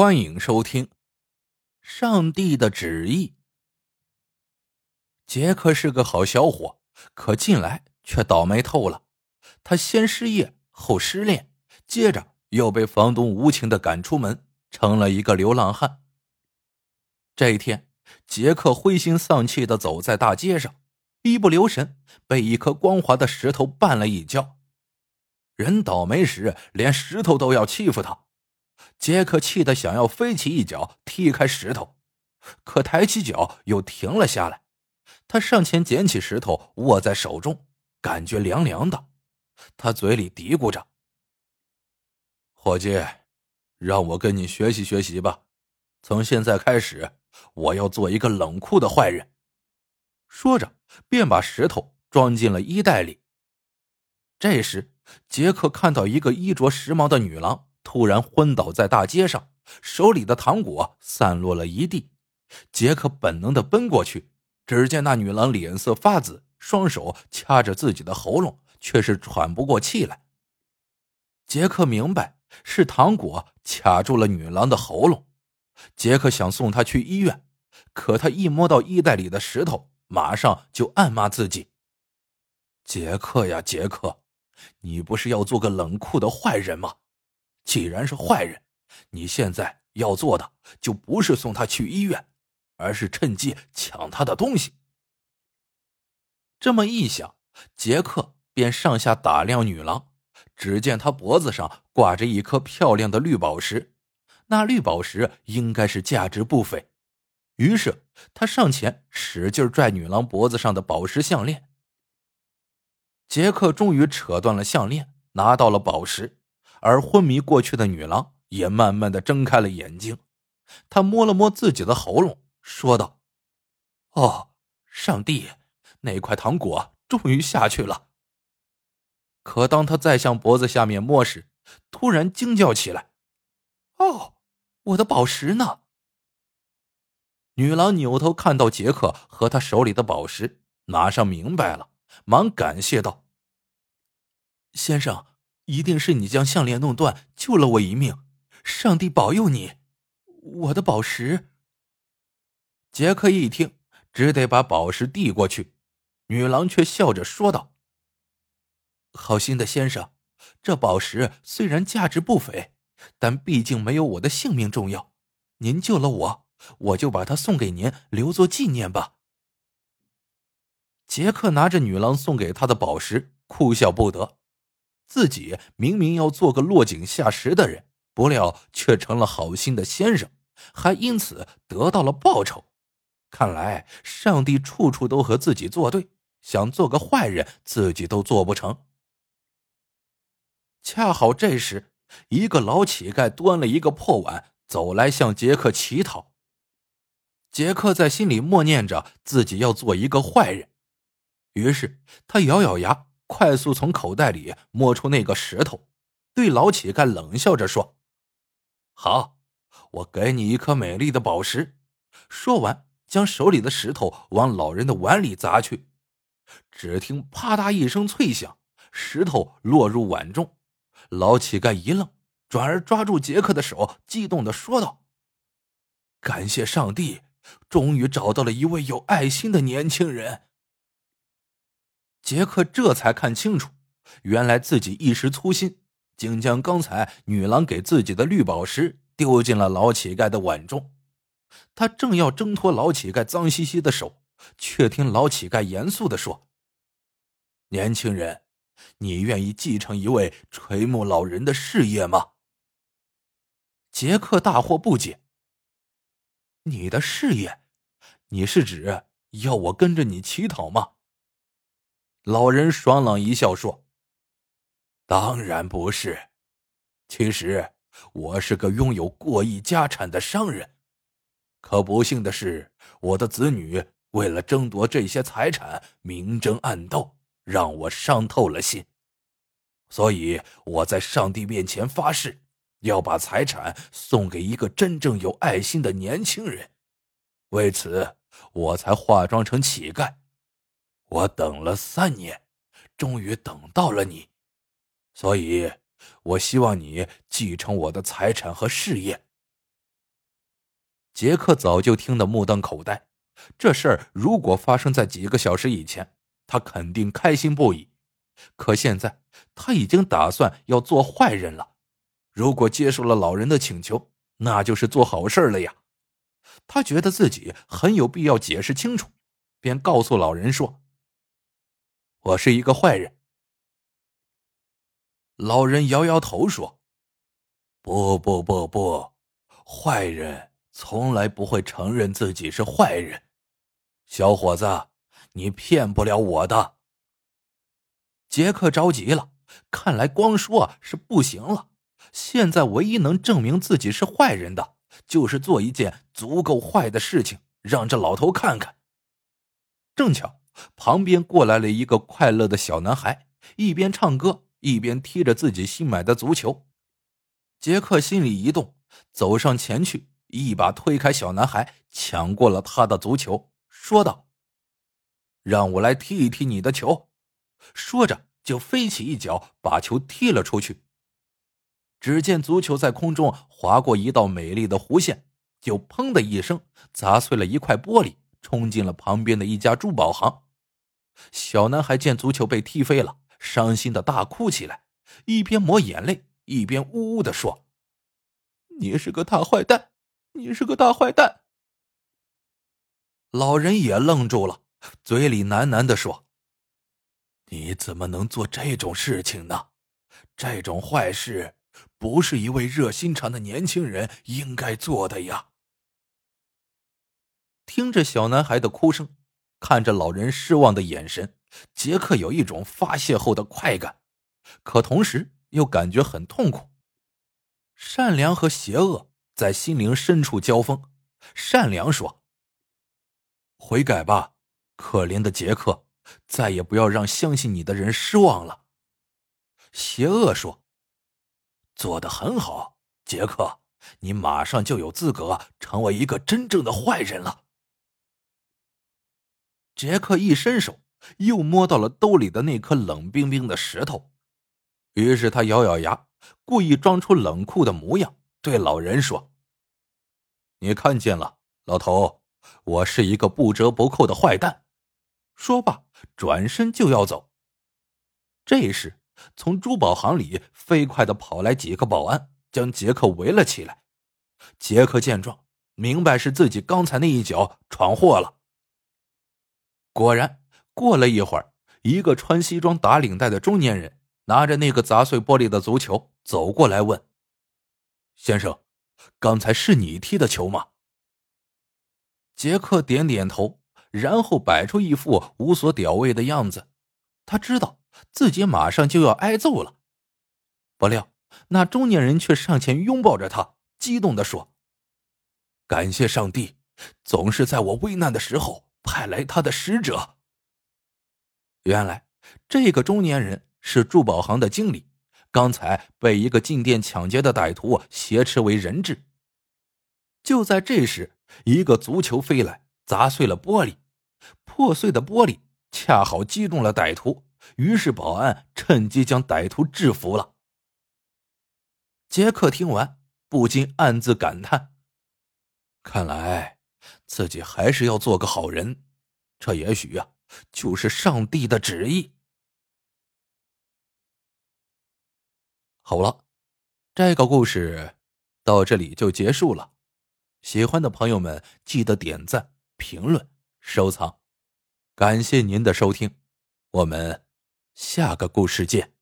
欢迎收听《上帝的旨意》。杰克是个好小伙，可近来却倒霉透了。他先失业，后失恋，接着又被房东无情的赶出门，成了一个流浪汉。这一天，杰克灰心丧气的走在大街上，一不留神被一颗光滑的石头绊了一跤。人倒霉时，连石头都要欺负他。杰克气得想要飞起一脚踢开石头，可抬起脚又停了下来。他上前捡起石头，握在手中，感觉凉凉的。他嘴里嘀咕着：“伙计，让我跟你学习学习吧。从现在开始，我要做一个冷酷的坏人。”说着，便把石头装进了衣袋里。这时，杰克看到一个衣着时髦的女郎。突然昏倒在大街上，手里的糖果散落了一地。杰克本能的奔过去，只见那女郎脸色发紫，双手掐着自己的喉咙，却是喘不过气来。杰克明白是糖果卡住了女郎的喉咙。杰克想送她去医院，可他一摸到衣袋里的石头，马上就暗骂自己：“杰克呀，杰克，你不是要做个冷酷的坏人吗？”既然是坏人，你现在要做的就不是送他去医院，而是趁机抢他的东西。这么一想，杰克便上下打量女郎，只见她脖子上挂着一颗漂亮的绿宝石，那绿宝石应该是价值不菲。于是他上前使劲拽女郎脖子上的宝石项链。杰克终于扯断了项链，拿到了宝石。而昏迷过去的女郎也慢慢的睁开了眼睛，她摸了摸自己的喉咙，说道：“哦，上帝，那块糖果终于下去了。”可当他再向脖子下面摸时，突然惊叫起来：“哦，我的宝石呢？”女郎扭头看到杰克和他手里的宝石，马上明白了，忙感谢道：“先生。”一定是你将项链弄断，救了我一命。上帝保佑你，我的宝石。杰克一听，只得把宝石递过去。女郎却笑着说道：“好心的先生，这宝石虽然价值不菲，但毕竟没有我的性命重要。您救了我，我就把它送给您，留作纪念吧。”杰克拿着女郎送给他的宝石，哭笑不得。自己明明要做个落井下石的人，不料却成了好心的先生，还因此得到了报酬。看来上帝处处都和自己作对，想做个坏人，自己都做不成。恰好这时，一个老乞丐端了一个破碗走来，向杰克乞讨。杰克在心里默念着自己要做一个坏人，于是他咬咬牙。快速从口袋里摸出那个石头，对老乞丐冷笑着说：“好，我给你一颗美丽的宝石。”说完，将手里的石头往老人的碗里砸去。只听“啪嗒”一声脆响，石头落入碗中。老乞丐一愣，转而抓住杰克的手，激动的说道：“感谢上帝，终于找到了一位有爱心的年轻人。”杰克这才看清楚，原来自己一时粗心，竟将刚才女郎给自己的绿宝石丢进了老乞丐的碗中。他正要挣脱老乞丐脏兮兮的手，却听老乞丐严肃的说：“年轻人，你愿意继承一位垂暮老人的事业吗？”杰克大惑不解：“你的事业？你是指要我跟着你乞讨吗？”老人爽朗一笑说：“当然不是，其实我是个拥有过亿家产的商人。可不幸的是，我的子女为了争夺这些财产，明争暗斗，让我伤透了心。所以我在上帝面前发誓，要把财产送给一个真正有爱心的年轻人。为此，我才化妆成乞丐。”我等了三年，终于等到了你，所以，我希望你继承我的财产和事业。杰克早就听得目瞪口呆。这事儿如果发生在几个小时以前，他肯定开心不已。可现在他已经打算要做坏人了。如果接受了老人的请求，那就是做好事了呀。他觉得自己很有必要解释清楚，便告诉老人说：“我是一个坏人。”老人摇摇头说：“不不不不，坏人从来不会承认自己是坏人。小伙子，你骗不了我的。”杰克着急了，看来光说是不行了。现在唯一能证明自己是坏人的，就是做一件足够坏的事情，让这老头看看。正巧旁边过来了一个快乐的小男孩，一边唱歌一边踢着自己新买的足球。杰克心里一动，走上前去，一把推开小男孩，抢过了他的足球，说道：“让我来踢一踢你的球。”说着就飞起一脚，把球踢了出去。只见足球在空中划过一道美丽的弧线，就砰的一声砸碎了一块玻璃，冲进了旁边的一家珠宝行。小男孩见足球被踢飞了，伤心的大哭起来，一边抹眼泪，一边呜呜的说：“你是个大坏蛋，你是个大坏蛋。”老人也愣住了，嘴里喃喃的说：“你怎么能做这种事情呢？这种坏事。”不是一位热心肠的年轻人应该做的呀！听着小男孩的哭声，看着老人失望的眼神，杰克有一种发泄后的快感，可同时又感觉很痛苦。善良和邪恶在心灵深处交锋。善良说：“悔改吧，可怜的杰克，再也不要让相信你的人失望了。”邪恶说。做的很好，杰克，你马上就有资格成为一个真正的坏人了。杰克一伸手，又摸到了兜里的那颗冷冰冰的石头，于是他咬咬牙，故意装出冷酷的模样，对老人说：“你看见了，老头，我是一个不折不扣的坏蛋。”说罢，转身就要走。这时。从珠宝行里飞快的跑来几个保安，将杰克围了起来。杰克见状，明白是自己刚才那一脚闯祸了。果然，过了一会儿，一个穿西装打领带的中年人拿着那个砸碎玻璃的足球走过来问：“先生，刚才是你踢的球吗？”杰克点点头，然后摆出一副无所屌味的样子。他知道。自己马上就要挨揍了，不料那中年人却上前拥抱着他，激动的说：“感谢上帝，总是在我危难的时候派来他的使者。”原来这个中年人是珠宝行的经理，刚才被一个进店抢劫的歹徒挟持为人质。就在这时，一个足球飞来，砸碎了玻璃，破碎的玻璃恰好击中了歹徒。于是，保安趁机将歹徒制服了。杰克听完，不禁暗自感叹：“看来自己还是要做个好人，这也许呀，就是上帝的旨意。”好了，这个故事到这里就结束了。喜欢的朋友们，记得点赞、评论、收藏，感谢您的收听，我们。下个故事见。